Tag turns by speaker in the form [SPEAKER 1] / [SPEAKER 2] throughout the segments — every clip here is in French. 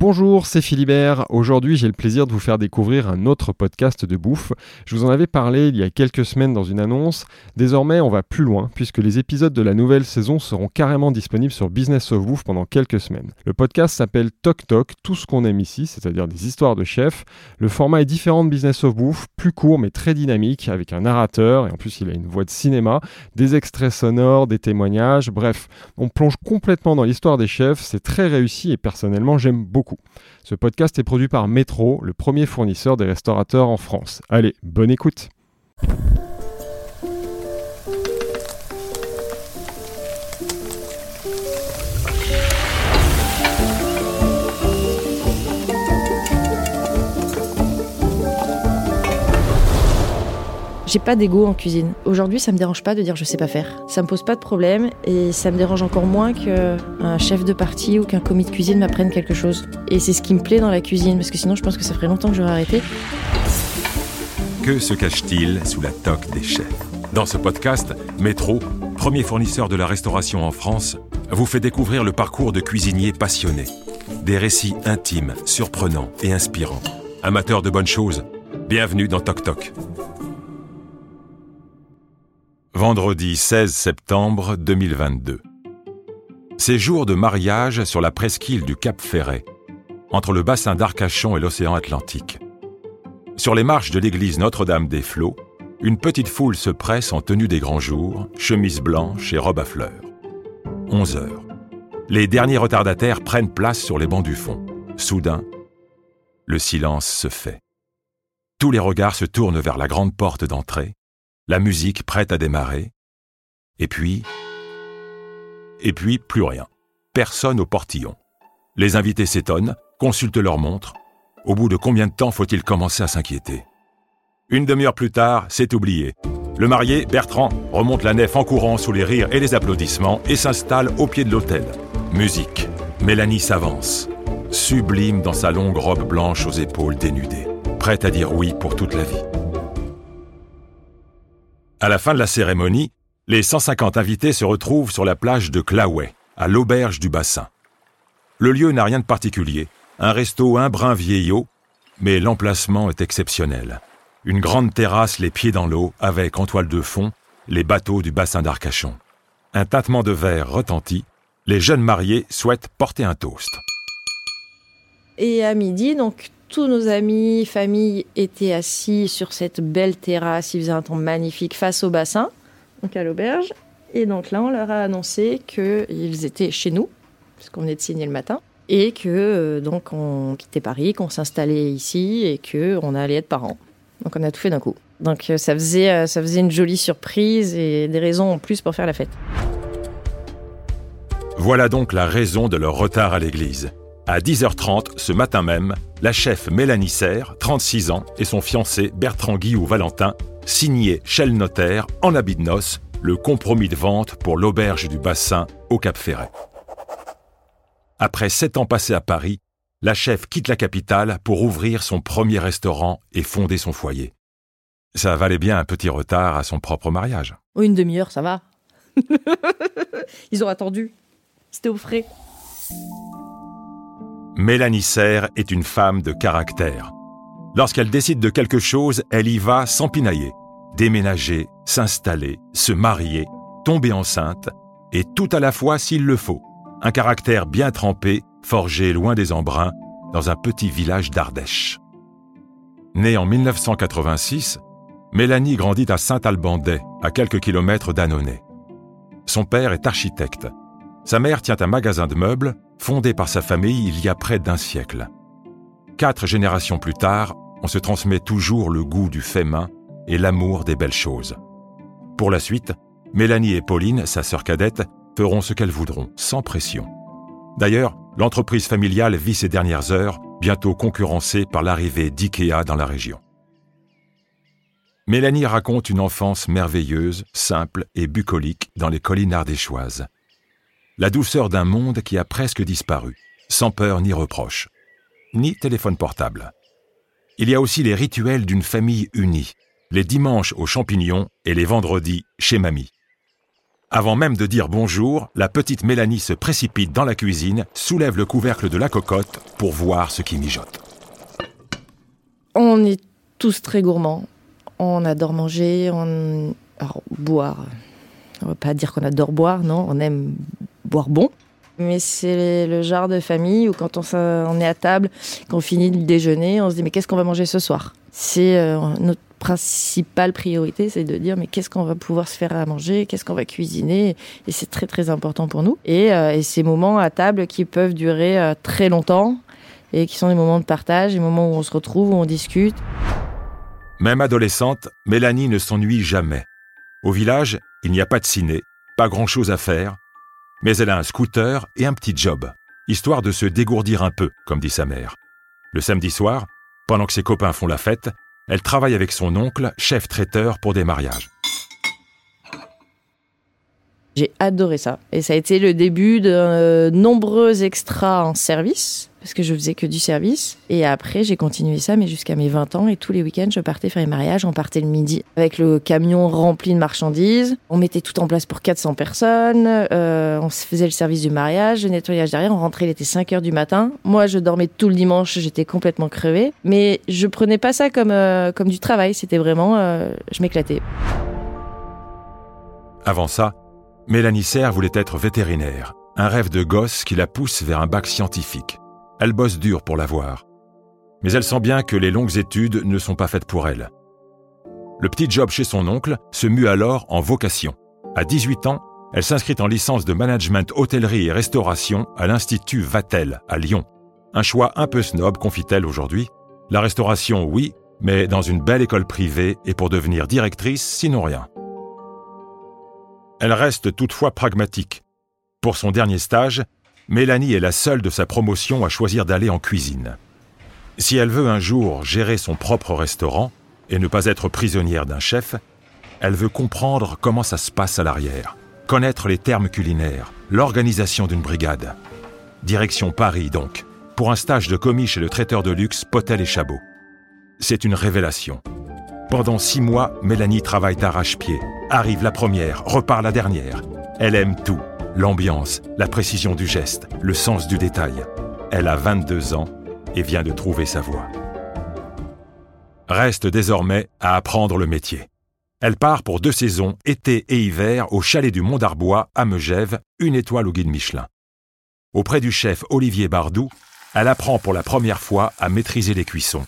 [SPEAKER 1] Bonjour, c'est Philibert. Aujourd'hui, j'ai le plaisir de vous faire découvrir un autre podcast de bouffe. Je vous en avais parlé il y a quelques semaines dans une annonce. Désormais, on va plus loin puisque les épisodes de la nouvelle saison seront carrément disponibles sur Business of Bouffe pendant quelques semaines. Le podcast s'appelle Toc Toc, tout ce qu'on aime ici, c'est-à-dire des histoires de chefs. Le format est différent de Business of Bouffe, plus court mais très dynamique avec un narrateur et en plus il a une voix de cinéma, des extraits sonores, des témoignages, bref, on plonge complètement dans l'histoire des chefs, c'est très réussi et personnellement j'aime beaucoup. Ce podcast est produit par Metro, le premier fournisseur des restaurateurs en France. Allez, bonne écoute
[SPEAKER 2] J'ai pas d'ego en cuisine. Aujourd'hui, ça me dérange pas de dire je sais pas faire. Ça me pose pas de problème et ça me dérange encore moins qu'un chef de partie ou qu'un commis de cuisine m'apprenne quelque chose. Et c'est ce qui me plaît dans la cuisine parce que sinon je pense que ça ferait longtemps que j'aurais arrêté.
[SPEAKER 3] Que se cache-t-il sous la toque des chefs? Dans ce podcast, Métro, premier fournisseur de la restauration en France, vous fait découvrir le parcours de cuisiniers passionnés. Des récits intimes, surprenants et inspirants. Amateurs de bonnes choses, bienvenue dans Toc Toc. Vendredi 16 septembre 2022. C'est jour de mariage sur la presqu'île du Cap Ferret, entre le bassin d'Arcachon et l'océan Atlantique. Sur les marches de l'église Notre-Dame des Flots, une petite foule se presse en tenue des grands jours, chemise blanche et robe à fleurs. 11 heures. Les derniers retardataires prennent place sur les bancs du fond. Soudain, le silence se fait. Tous les regards se tournent vers la grande porte d'entrée, la musique prête à démarrer, et puis... Et puis plus rien. Personne au portillon. Les invités s'étonnent, consultent leur montre. Au bout de combien de temps faut-il commencer à s'inquiéter? Une demi-heure plus tard, c'est oublié. Le marié, Bertrand, remonte la nef en courant sous les rires et les applaudissements et s'installe au pied de l'autel. Musique. Mélanie s'avance, sublime dans sa longue robe blanche aux épaules dénudées, prête à dire oui pour toute la vie. À la fin de la cérémonie, les 150 invités se retrouvent sur la plage de Claouet, à l'auberge du bassin. Le lieu n'a rien de particulier, un resto un brin vieillot, mais l'emplacement est exceptionnel. Une grande terrasse les pieds dans l'eau, avec en toile de fond les bateaux du bassin d'Arcachon. Un tintement de verre retentit, les jeunes mariés souhaitent porter un toast.
[SPEAKER 2] Et à midi, donc tous nos amis, familles étaient assis sur cette belle terrasse. Il faisait un temps magnifique face au bassin, donc à l'auberge. Et donc là, on leur a annoncé qu'ils étaient chez nous, puisqu'on venait de signer le matin, et que euh, donc on quittait Paris, qu'on s'installait ici et que on allait être parents. Donc on a tout fait d'un coup. Donc euh, ça faisait, euh, ça faisait une jolie surprise et des raisons en plus pour faire la fête.
[SPEAKER 3] Voilà donc la raison de leur retard à l'église. À 10h30 ce matin même, la chef Mélanie Serre, 36 ans, et son fiancé Bertrand Guillou Valentin signaient chez le notaire, en habit de noces, le compromis de vente pour l'auberge du bassin au Cap Ferret. Après sept ans passés à Paris, la chef quitte la capitale pour ouvrir son premier restaurant et fonder son foyer. Ça valait bien un petit retard à son propre mariage.
[SPEAKER 2] Une demi-heure, ça va. Ils ont attendu. C'était au frais.
[SPEAKER 3] Mélanie Serre est une femme de caractère. Lorsqu'elle décide de quelque chose, elle y va sans pinailler. Déménager, s'installer, se marier, tomber enceinte, et tout à la fois s'il le faut. Un caractère bien trempé, forgé loin des embruns, dans un petit village d'Ardèche. Née en 1986, Mélanie grandit à Saint-Albandais, à quelques kilomètres d'Annonay. Son père est architecte. Sa mère tient un magasin de meubles fondé par sa famille il y a près d'un siècle. Quatre générations plus tard, on se transmet toujours le goût du fait main et l'amour des belles choses. Pour la suite, Mélanie et Pauline, sa sœur cadette, feront ce qu'elles voudront, sans pression. D'ailleurs, l'entreprise familiale vit ses dernières heures, bientôt concurrencée par l'arrivée d'IKEA dans la région. Mélanie raconte une enfance merveilleuse, simple et bucolique dans les collines ardéchoises la douceur d'un monde qui a presque disparu, sans peur ni reproche, ni téléphone portable. Il y a aussi les rituels d'une famille unie, les dimanches aux champignons et les vendredis chez mamie. Avant même de dire bonjour, la petite Mélanie se précipite dans la cuisine, soulève le couvercle de la cocotte pour voir ce qui mijote.
[SPEAKER 2] On est tous très gourmands. On adore manger, on... Alors, boire. On va pas dire qu'on adore boire, non, on aime boire bon. Mais c'est le genre de famille où quand on, est à table, qu'on finit le déjeuner, on se dit mais qu'est-ce qu'on va manger ce soir? C'est euh, notre principale priorité, c'est de dire mais qu'est-ce qu'on va pouvoir se faire à manger, qu'est-ce qu'on va cuisiner, et c'est très très important pour nous. Et, euh, ces moments à table qui peuvent durer euh, très longtemps et qui sont des moments de partage, des moments où on se retrouve, où on discute.
[SPEAKER 3] Même adolescente, Mélanie ne s'ennuie jamais. Au village, il n'y a pas de ciné, pas grand-chose à faire, mais elle a un scooter et un petit job, histoire de se dégourdir un peu, comme dit sa mère. Le samedi soir, pendant que ses copains font la fête, elle travaille avec son oncle, chef traiteur pour des mariages.
[SPEAKER 2] J'ai adoré ça. Et ça a été le début de euh, nombreux extras en service, parce que je faisais que du service. Et après, j'ai continué ça, mais jusqu'à mes 20 ans. Et tous les week-ends, je partais faire les mariages. On partait le midi avec le camion rempli de marchandises. On mettait tout en place pour 400 personnes. Euh, on faisait le service du mariage, le nettoyage derrière. On rentrait, il était 5 heures du matin. Moi, je dormais tout le dimanche. J'étais complètement crevée. Mais je prenais pas ça comme, euh, comme du travail. C'était vraiment, je m'éclatais.
[SPEAKER 3] Avant ça, Mélanie Serre voulait être vétérinaire, un rêve de gosse qui la pousse vers un bac scientifique. Elle bosse dur pour l'avoir. Mais elle sent bien que les longues études ne sont pas faites pour elle. Le petit job chez son oncle se mue alors en vocation. À 18 ans, elle s'inscrit en licence de management hôtellerie et restauration à l'Institut Vatel, à Lyon. Un choix un peu snob, confie-t-elle aujourd'hui. La restauration, oui, mais dans une belle école privée et pour devenir directrice, sinon rien. Elle reste toutefois pragmatique. Pour son dernier stage, Mélanie est la seule de sa promotion à choisir d'aller en cuisine. Si elle veut un jour gérer son propre restaurant et ne pas être prisonnière d'un chef, elle veut comprendre comment ça se passe à l'arrière, connaître les termes culinaires, l'organisation d'une brigade. Direction Paris donc, pour un stage de commis chez le traiteur de luxe Potel et Chabot. C'est une révélation. Pendant six mois, Mélanie travaille d'arrache-pied. Arrive la première, repart la dernière. Elle aime tout. L'ambiance, la précision du geste, le sens du détail. Elle a 22 ans et vient de trouver sa voie. Reste désormais à apprendre le métier. Elle part pour deux saisons, été et hiver, au chalet du Mont d'Arbois, à Megève, une étoile au guide Michelin. Auprès du chef Olivier Bardou, elle apprend pour la première fois à maîtriser les cuissons.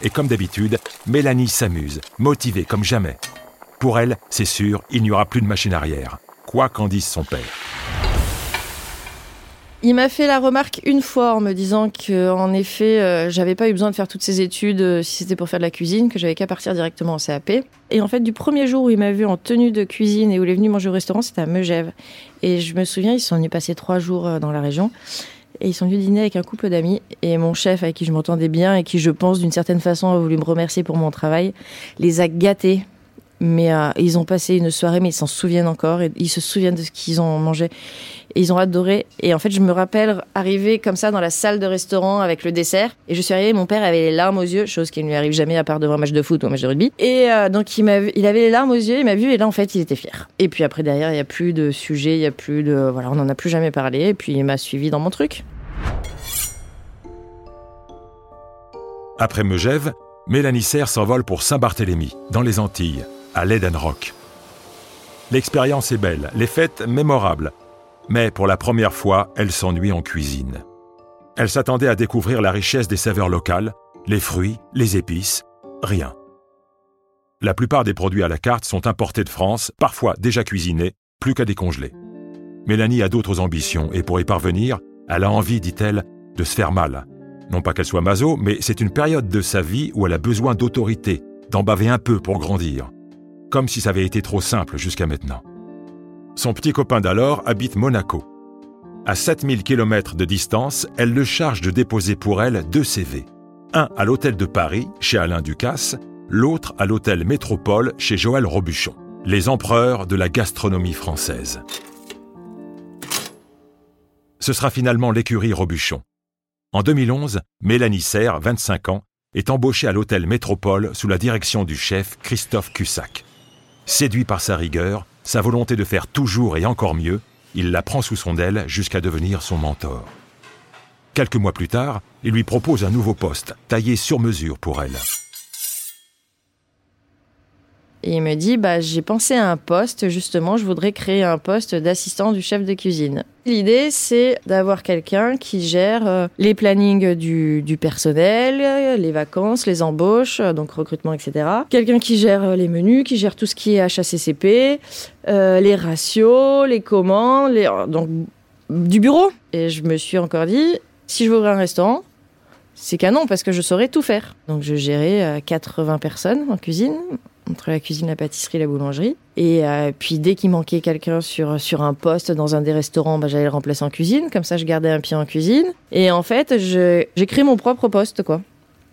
[SPEAKER 3] Et comme d'habitude, Mélanie s'amuse, motivée comme jamais. Pour elle, c'est sûr, il n'y aura plus de machine arrière, quoi qu'en dise son père.
[SPEAKER 2] Il m'a fait la remarque une fois en me disant que, en effet, euh, j'avais pas eu besoin de faire toutes ces études euh, si c'était pour faire de la cuisine, que j'avais qu'à partir directement en CAP. Et en fait, du premier jour où il m'a vu en tenue de cuisine et où il est venu manger au restaurant, c'était à Megève. Et je me souviens, ils sont venus passer trois jours euh, dans la région. Et ils sont venus dîner avec un couple d'amis. Et mon chef, avec qui je m'entendais bien et qui, je pense, d'une certaine façon, a voulu me remercier pour mon travail, les a gâtés. Mais euh, ils ont passé une soirée, mais ils s'en souviennent encore. Ils se souviennent de ce qu'ils ont mangé. Ils ont adoré. Et en fait, je me rappelle arriver comme ça dans la salle de restaurant avec le dessert. Et je suis arrivée, mon père avait les larmes aux yeux, chose qui ne lui arrive jamais à part devant un match de foot ou un match de rugby. Et euh, donc, il, il avait les larmes aux yeux, il m'a vu, et là, en fait, il était fier. Et puis après, derrière, il n'y a plus de sujet, il n'y a plus de. Voilà, on n'en a plus jamais parlé. Et puis, il m'a suivi dans mon truc.
[SPEAKER 3] Après Megève, Mélanie Serre s'envole pour Saint-Barthélemy, dans les Antilles, à l'Eden Rock. L'expérience est belle, les fêtes mémorables, mais pour la première fois, elle s'ennuie en cuisine. Elle s'attendait à découvrir la richesse des saveurs locales, les fruits, les épices, rien. La plupart des produits à la carte sont importés de France, parfois déjà cuisinés, plus qu'à décongeler. Mélanie a d'autres ambitions et pour y parvenir, elle a envie, dit-elle, de se faire mal, non pas qu'elle soit maso, mais c'est une période de sa vie où elle a besoin d'autorité, d'en baver un peu pour grandir. Comme si ça avait été trop simple jusqu'à maintenant. Son petit copain d'alors habite Monaco. À 7000 km de distance, elle le charge de déposer pour elle deux CV. Un à l'hôtel de Paris, chez Alain Ducasse, l'autre à l'hôtel Métropole, chez Joël Robuchon, les empereurs de la gastronomie française. Ce sera finalement l'écurie Robuchon, en 2011, Mélanie Serre, 25 ans, est embauchée à l'hôtel Métropole sous la direction du chef Christophe Cussac. Séduit par sa rigueur, sa volonté de faire toujours et encore mieux, il la prend sous son aile jusqu'à devenir son mentor. Quelques mois plus tard, il lui propose un nouveau poste, taillé sur mesure pour elle.
[SPEAKER 2] Et il me dit, bah, j'ai pensé à un poste, justement, je voudrais créer un poste d'assistant du chef de cuisine. L'idée, c'est d'avoir quelqu'un qui gère euh, les plannings du, personnel, les vacances, les embauches, euh, donc recrutement, etc. Quelqu'un qui gère euh, les menus, qui gère tout ce qui est HACCP, les ratios, les commandes, donc du bureau. Et je me suis encore dit, si je veux ouvrir un restaurant, c'est canon parce que je saurais tout faire. Donc je gérais 80 personnes en cuisine, entre la cuisine, la pâtisserie, la boulangerie. Et euh, puis dès qu'il manquait quelqu'un sur, sur un poste dans un des restaurants, bah, j'allais le remplacer en cuisine. Comme ça, je gardais un pied en cuisine. Et en fait, j'ai créé mon propre poste, quoi.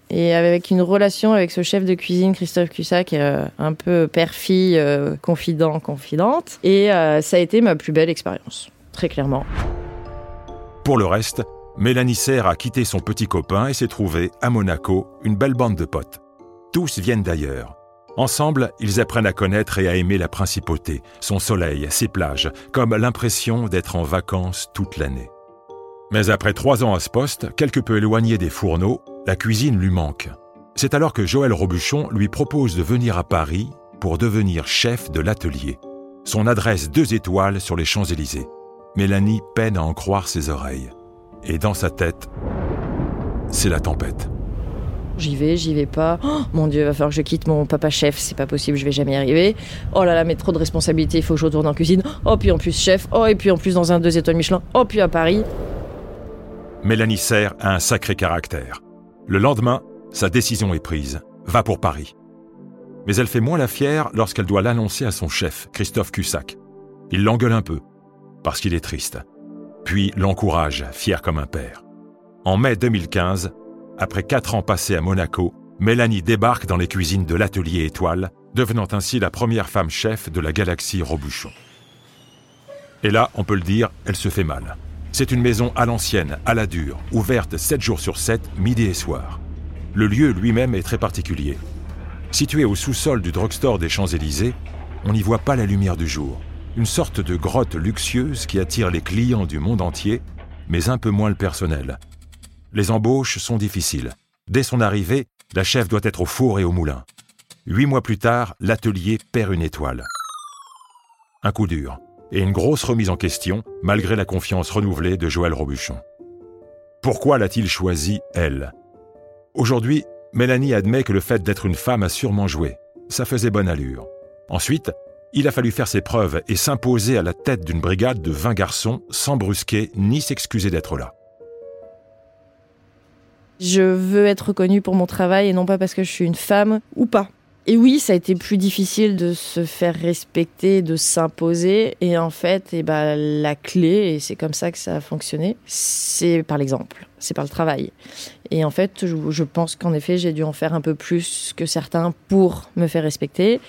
[SPEAKER 2] Et avec une relation avec ce chef de cuisine, Christophe Cussac, euh, un peu père-fille, euh, confident, confidente. Et ça a été ma plus belle expérience, très clairement.
[SPEAKER 3] Pour le reste, Mélanie Serre a quitté son petit copain et s'est trouvée, à Monaco, une belle bande de potes. Tous viennent d'ailleurs. Ensemble, ils apprennent à connaître et à aimer la principauté, son soleil, ses plages, comme l'impression d'être en vacances toute l'année. Mais après trois ans à ce poste, quelque peu éloigné des fourneaux, la cuisine lui manque. C'est alors que Joël Robuchon lui propose de venir à Paris pour devenir chef de l'atelier. Son adresse deux étoiles sur les Champs-Élysées. Mélanie peine à en croire ses oreilles. Et dans sa tête, c'est la tempête.
[SPEAKER 2] J'y vais, j'y vais pas. Oh, mon Dieu, va falloir que je quitte mon papa chef, c'est pas possible, je vais jamais y arriver. Oh là là, mais trop de responsabilités, il faut que je retourne en cuisine. Oh, puis en plus chef. Oh, et puis en plus dans un deux étoiles Michelin. Oh, puis à Paris.
[SPEAKER 3] Mélanie Serre a un sacré caractère. Le lendemain, sa décision est prise. Va pour Paris. Mais elle fait moins la fière lorsqu'elle doit l'annoncer à son chef, Christophe Cussac. Il l'engueule un peu, parce qu'il est triste. Puis l'encourage, fier comme un père. En mai 2015, après quatre ans passés à Monaco, Mélanie débarque dans les cuisines de l'atelier Étoile, devenant ainsi la première femme chef de la galaxie Robuchon. Et là, on peut le dire, elle se fait mal. C'est une maison à l'ancienne, à la dure, ouverte 7 jours sur 7, midi et soir. Le lieu lui-même est très particulier. Situé au sous-sol du drugstore des Champs-Élysées, on n'y voit pas la lumière du jour. Une sorte de grotte luxueuse qui attire les clients du monde entier, mais un peu moins le personnel, les embauches sont difficiles. Dès son arrivée, la chef doit être au four et au moulin. Huit mois plus tard, l'atelier perd une étoile. Un coup dur et une grosse remise en question, malgré la confiance renouvelée de Joël Robuchon. Pourquoi l'a-t-il choisi, elle? Aujourd'hui, Mélanie admet que le fait d'être une femme a sûrement joué. Ça faisait bonne allure. Ensuite, il a fallu faire ses preuves et s'imposer à la tête d'une brigade de 20 garçons sans brusquer ni s'excuser d'être là.
[SPEAKER 2] Je veux être reconnue pour mon travail et non pas parce que je suis une femme ou pas. Et oui, ça a été plus difficile de se faire respecter, de s'imposer. Et en fait, eh ben, la clé, et c'est comme ça que ça a fonctionné, c'est par l'exemple, c'est par le travail. Et en fait, je pense qu'en effet, j'ai dû en faire un peu plus que certains pour me faire respecter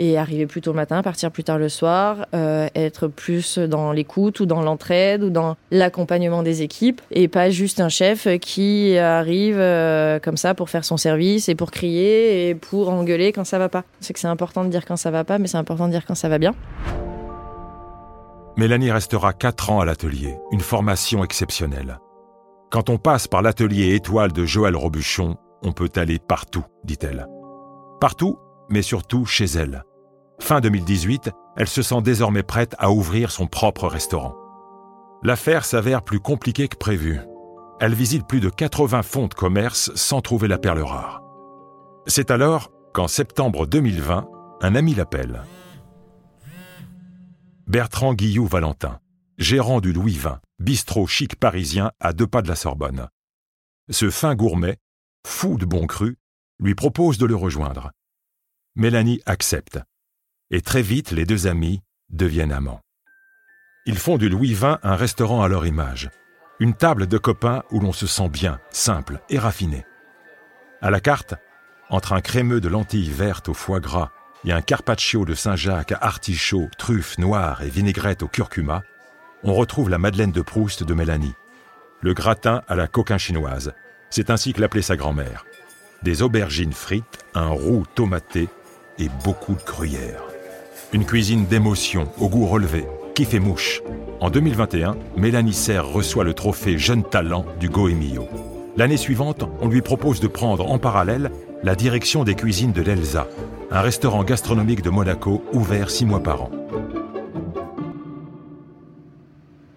[SPEAKER 2] et arriver plus tôt le matin, partir plus tard le soir, euh, être plus dans l'écoute ou dans l'entraide ou dans l'accompagnement des équipes et pas juste un chef qui arrive euh, comme ça pour faire son service et pour crier et pour engueuler quand ça va pas. C'est que c'est important de dire quand ça va pas, mais c'est important de dire quand ça va bien.
[SPEAKER 3] Mélanie restera 4 ans à l'atelier, une formation exceptionnelle. Quand on passe par l'atelier étoile de Joël Robuchon, on peut aller partout, dit-elle. Partout, mais surtout chez elle. Fin 2018, elle se sent désormais prête à ouvrir son propre restaurant. L'affaire s'avère plus compliquée que prévu. Elle visite plus de 80 fonds de commerce sans trouver la perle rare. C'est alors qu'en septembre 2020, un ami l'appelle. Bertrand Guillou-Valentin, gérant du Louis XX, bistrot chic parisien à deux pas de la Sorbonne. Ce fin gourmet, fou de bon cru, lui propose de le rejoindre. Mélanie accepte et très vite les deux amis deviennent amants. Ils font du Louis XX un restaurant à leur image, une table de copains où l'on se sent bien, simple et raffiné. À la carte, entre un crémeux de lentilles vertes au foie gras et un carpaccio de Saint-Jacques à artichaut, truffes noires et vinaigrette au curcuma, on retrouve la Madeleine de Proust de Mélanie, le gratin à la coquin chinoise, c'est ainsi que l'appelait sa grand-mère, des aubergines frites, un roux tomaté et beaucoup de gruyère. Une cuisine d'émotion, au goût relevé, qui fait mouche. En 2021, Mélanie Serre reçoit le trophée Jeune Talent du Goemio. L'année suivante, on lui propose de prendre en parallèle la direction des cuisines de l'Elsa, un restaurant gastronomique de Monaco ouvert six mois par an.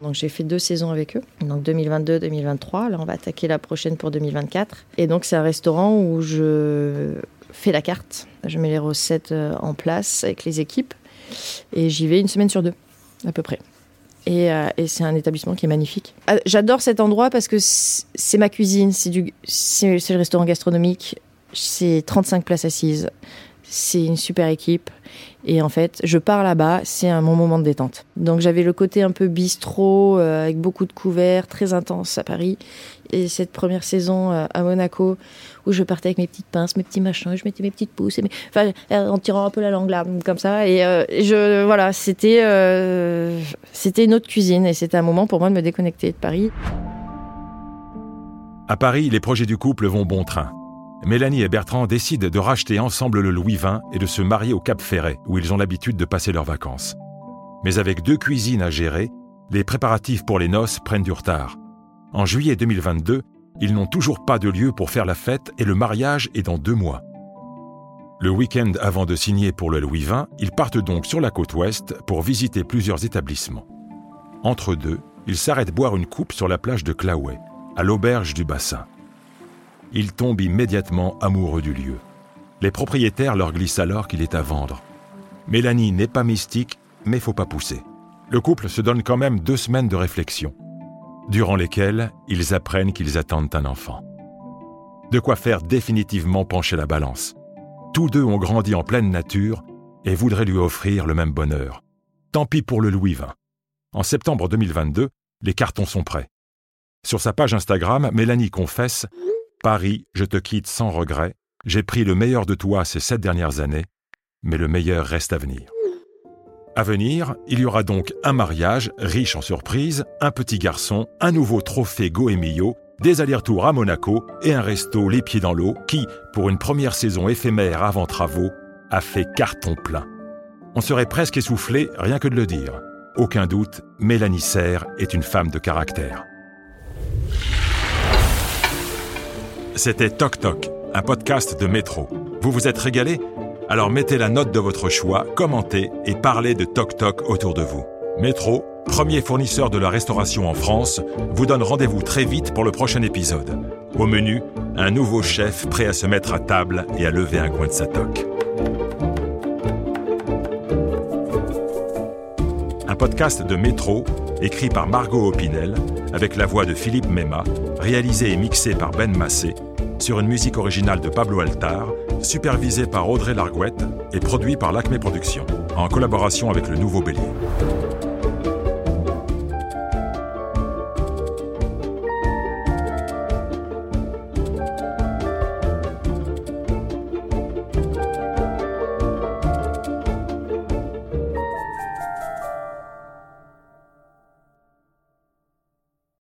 [SPEAKER 2] Donc j'ai fait deux saisons avec eux, donc 2022-2023. Là, on va attaquer la prochaine pour 2024. Et donc c'est un restaurant où je fais la carte, je mets les recettes euh, en place avec les équipes et j'y vais une semaine sur deux, à peu près. Et, euh, c'est un établissement qui est magnifique. Euh, J'adore cet endroit parce que c'est ma cuisine, c'est le restaurant gastronomique, c'est 35 places assises, c'est une super équipe. Et en fait, je pars là-bas, c'est mon moment de détente. Donc j'avais le côté un peu bistrot, euh, avec beaucoup de couverts, très intense à Paris. Et cette première saison euh, à Monaco, où je partais avec mes petites pinces, mes petits machins, je mettais mes petites pousses, et mes... euh, en tirant un peu la langue là, comme ça. Et voilà, c'était, c'était une autre cuisine, et c'était un moment pour moi de me déconnecter de Paris.
[SPEAKER 3] À Paris, les projets du couple vont bon train. Mélanie et Bertrand décident de racheter ensemble le Louis XX et de se marier au Cap Ferret, où ils ont l'habitude de passer leurs vacances. Mais avec deux cuisines à gérer, les préparatifs pour les noces prennent du retard. En juillet 2022, ils n'ont toujours pas de lieu pour faire la fête et le mariage est dans deux mois. Le week-end avant de signer pour le Louis XX, ils partent donc sur la côte ouest pour visiter plusieurs établissements. Entre deux, ils s'arrêtent boire une coupe sur la plage de Claouet, à l'auberge du bassin ils tombent immédiatement amoureux du lieu. Les propriétaires leur glissent alors qu'il est à vendre. Mélanie n'est pas mystique, mais faut pas pousser. Le couple se donne quand même deux semaines de réflexion, durant lesquelles ils apprennent qu'ils attendent un enfant. De quoi faire définitivement pencher la balance. Tous deux ont grandi en pleine nature et voudraient lui offrir le même bonheur. Tant pis pour le Louis XX. En septembre 2022, les cartons sont prêts. Sur sa page Instagram, Mélanie confesse Paris, je te quitte sans regret. J'ai pris le meilleur de toi ces sept dernières années, mais le meilleur reste à venir. À venir, il y aura donc un mariage riche en surprises, un petit garçon, un nouveau trophée Goemio, des allers-retours à Monaco et un resto les pieds dans l'eau qui, pour une première saison éphémère avant travaux, a fait carton plein. On serait presque essoufflé rien que de le dire. Aucun doute, Mélanie Serre est une femme de caractère. C'était Toc Toc, un podcast de Métro. Vous vous êtes régalé? Alors mettez la note de votre choix, commentez et parlez de Toc Toc autour de vous. Métro, premier fournisseur de la restauration en France, vous donne rendez-vous très vite pour le prochain épisode. Au menu, un nouveau chef prêt à se mettre à table et à lever un coin de sa toque. Un podcast de Métro, écrit par Margot Opinel, avec la voix de Philippe Mema, réalisé et mixé par Ben Massé, sur une musique originale de Pablo Altar, supervisé par Audrey Larguette et produit par l'Acme Productions, en collaboration avec le Nouveau Bélier.